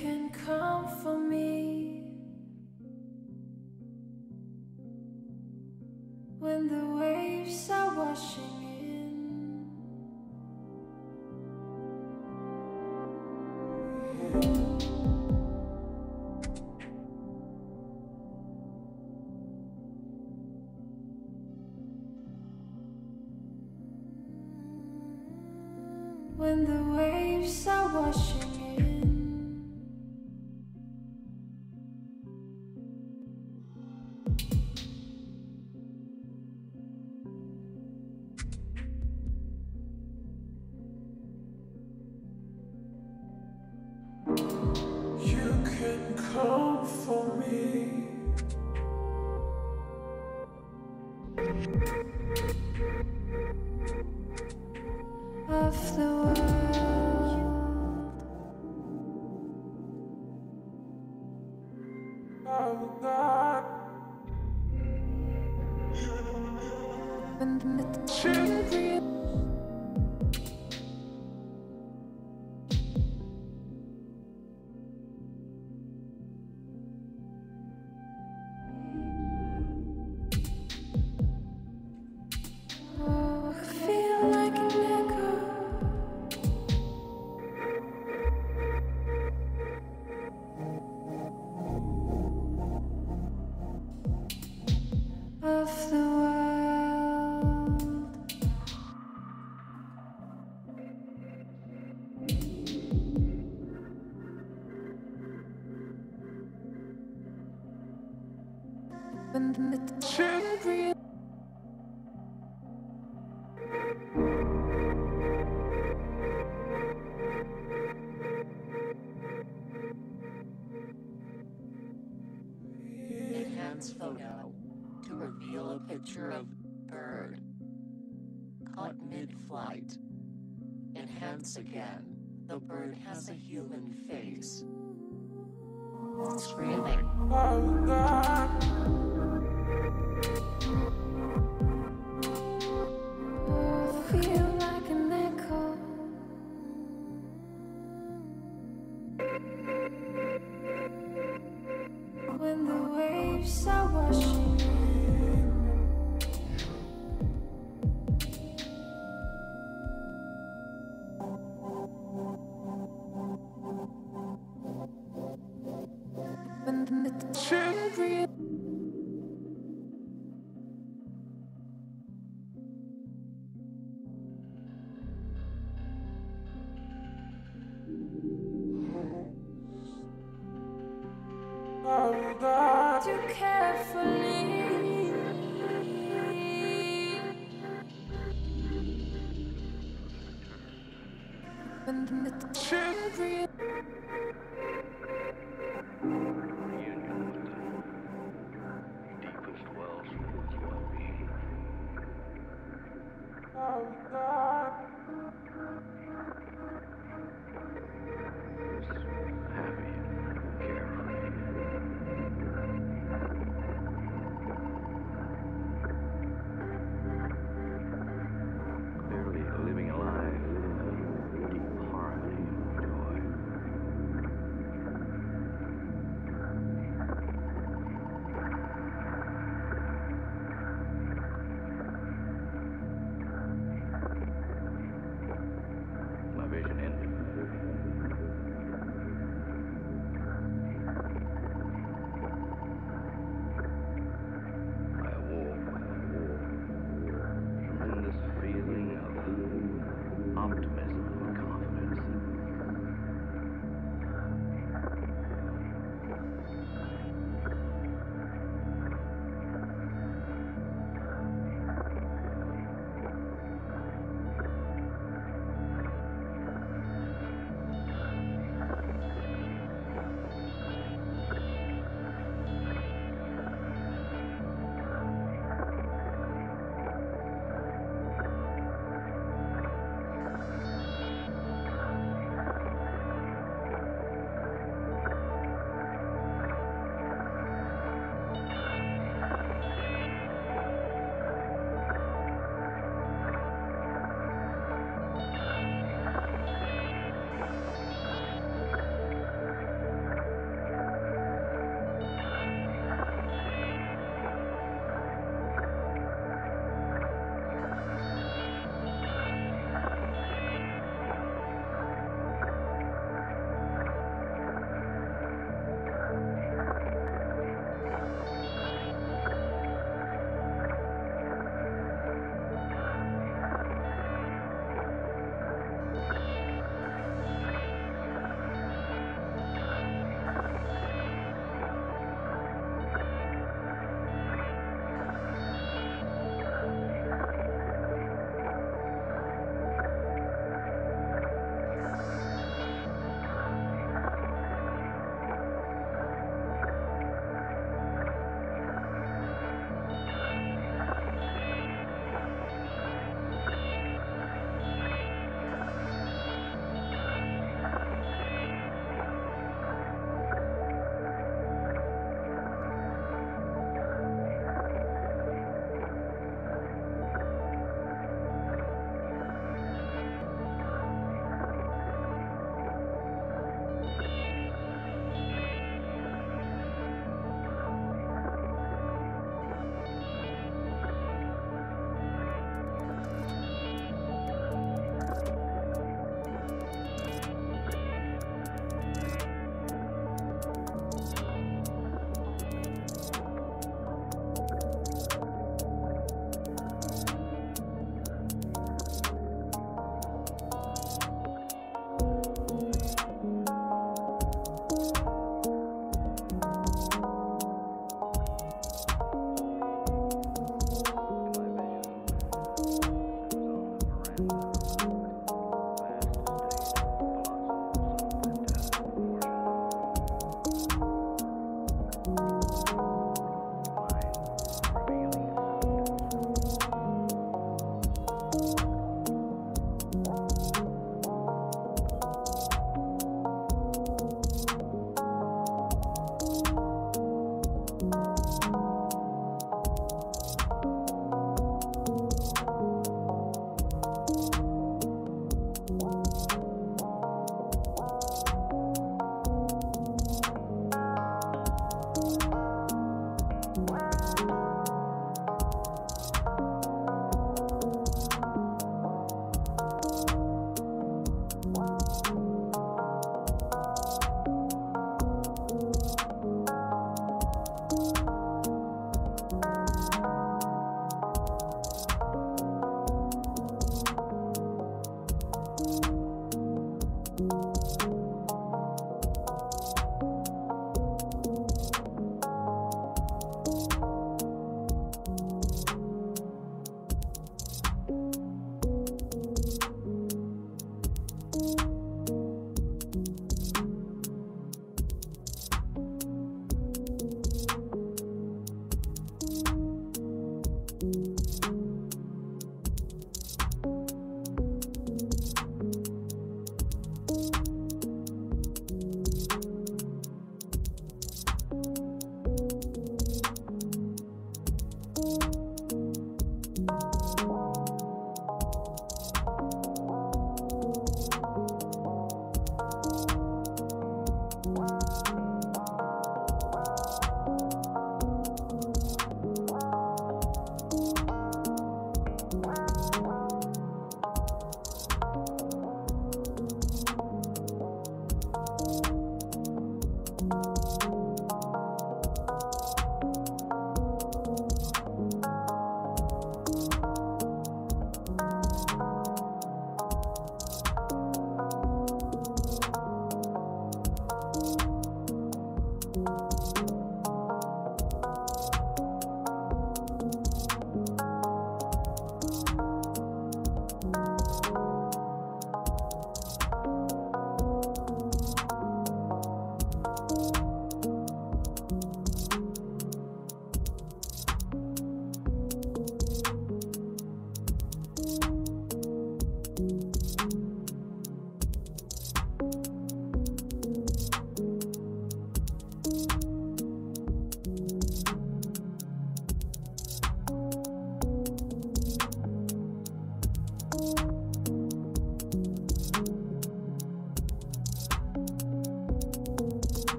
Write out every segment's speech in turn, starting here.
can come for me. once again, the bird has a human face. Screaming. Oh God. Oh, God.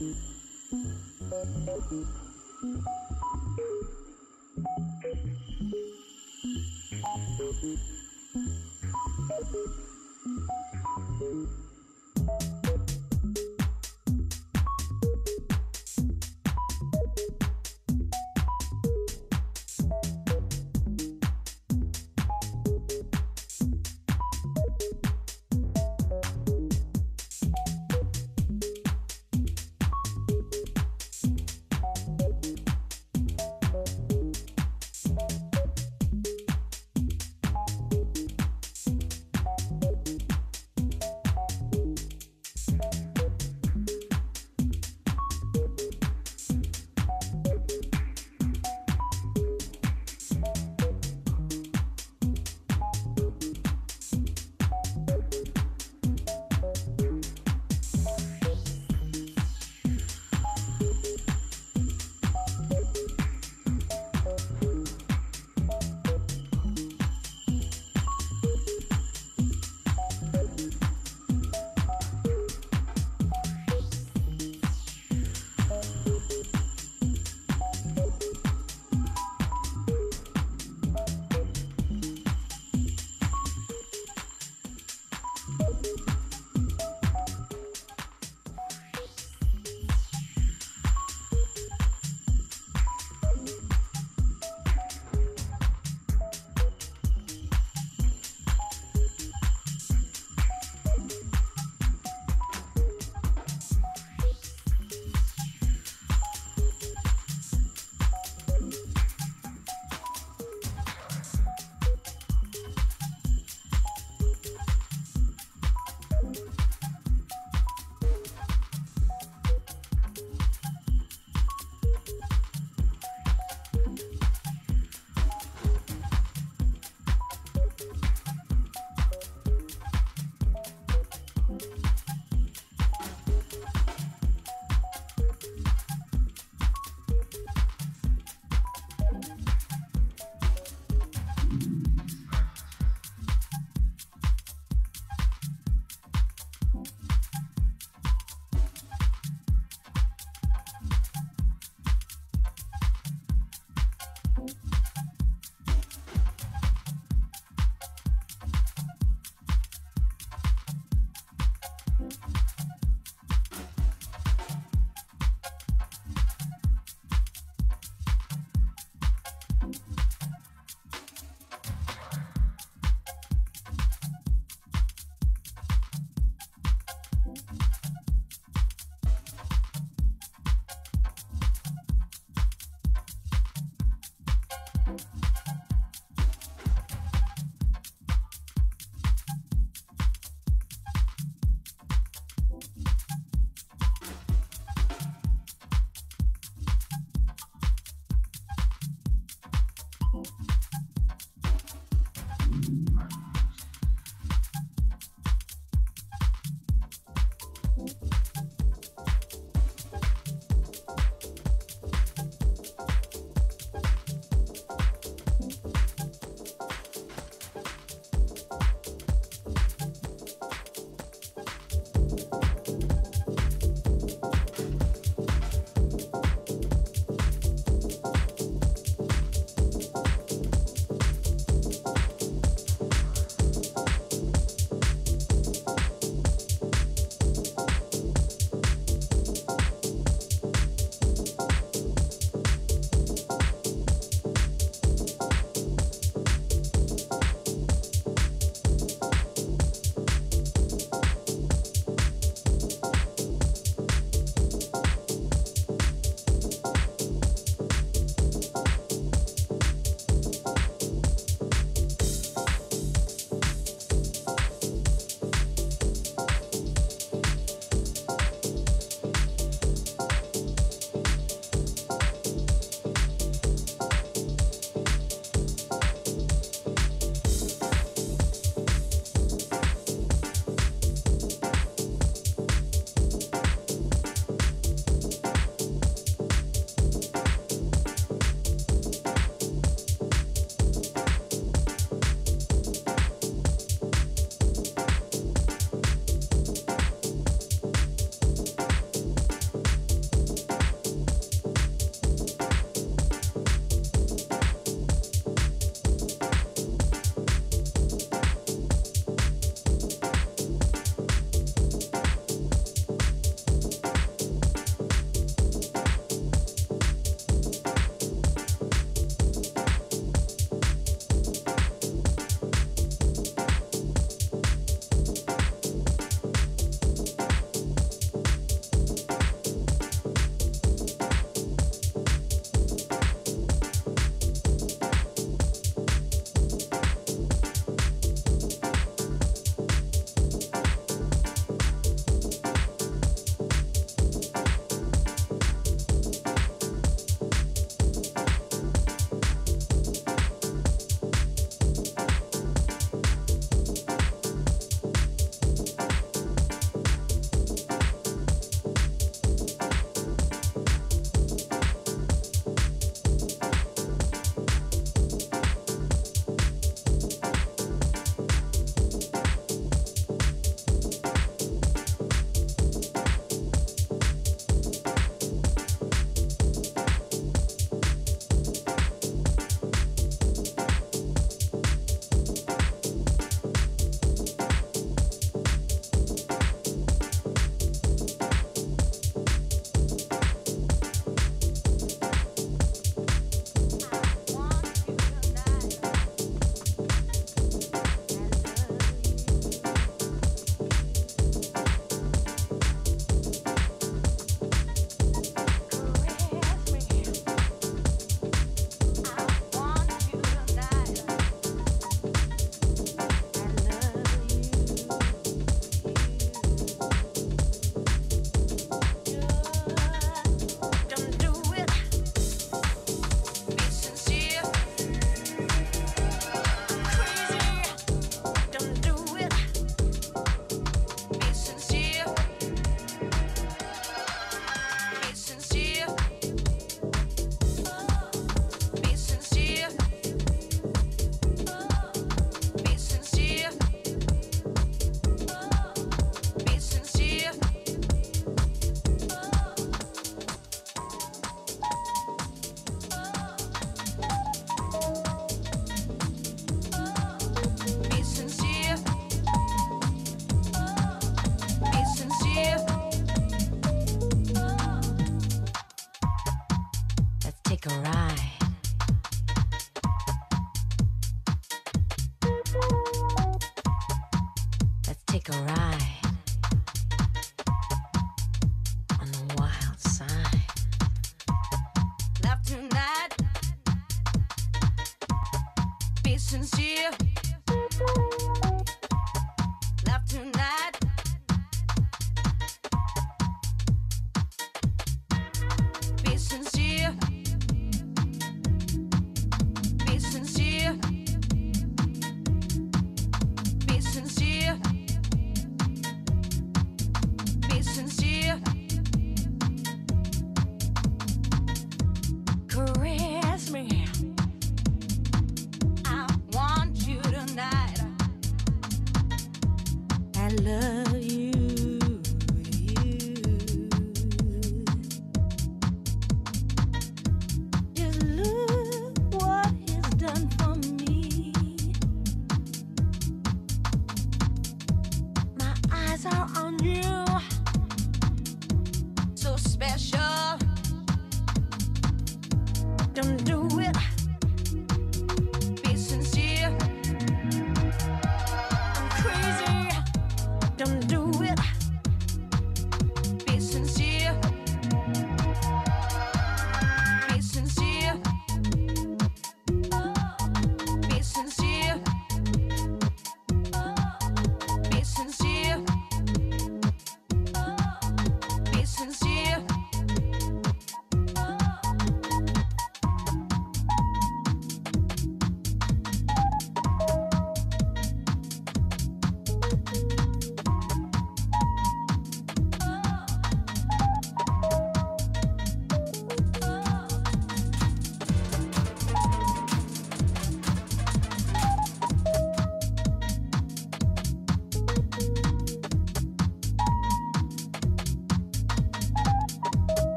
Thank you.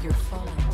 You're falling.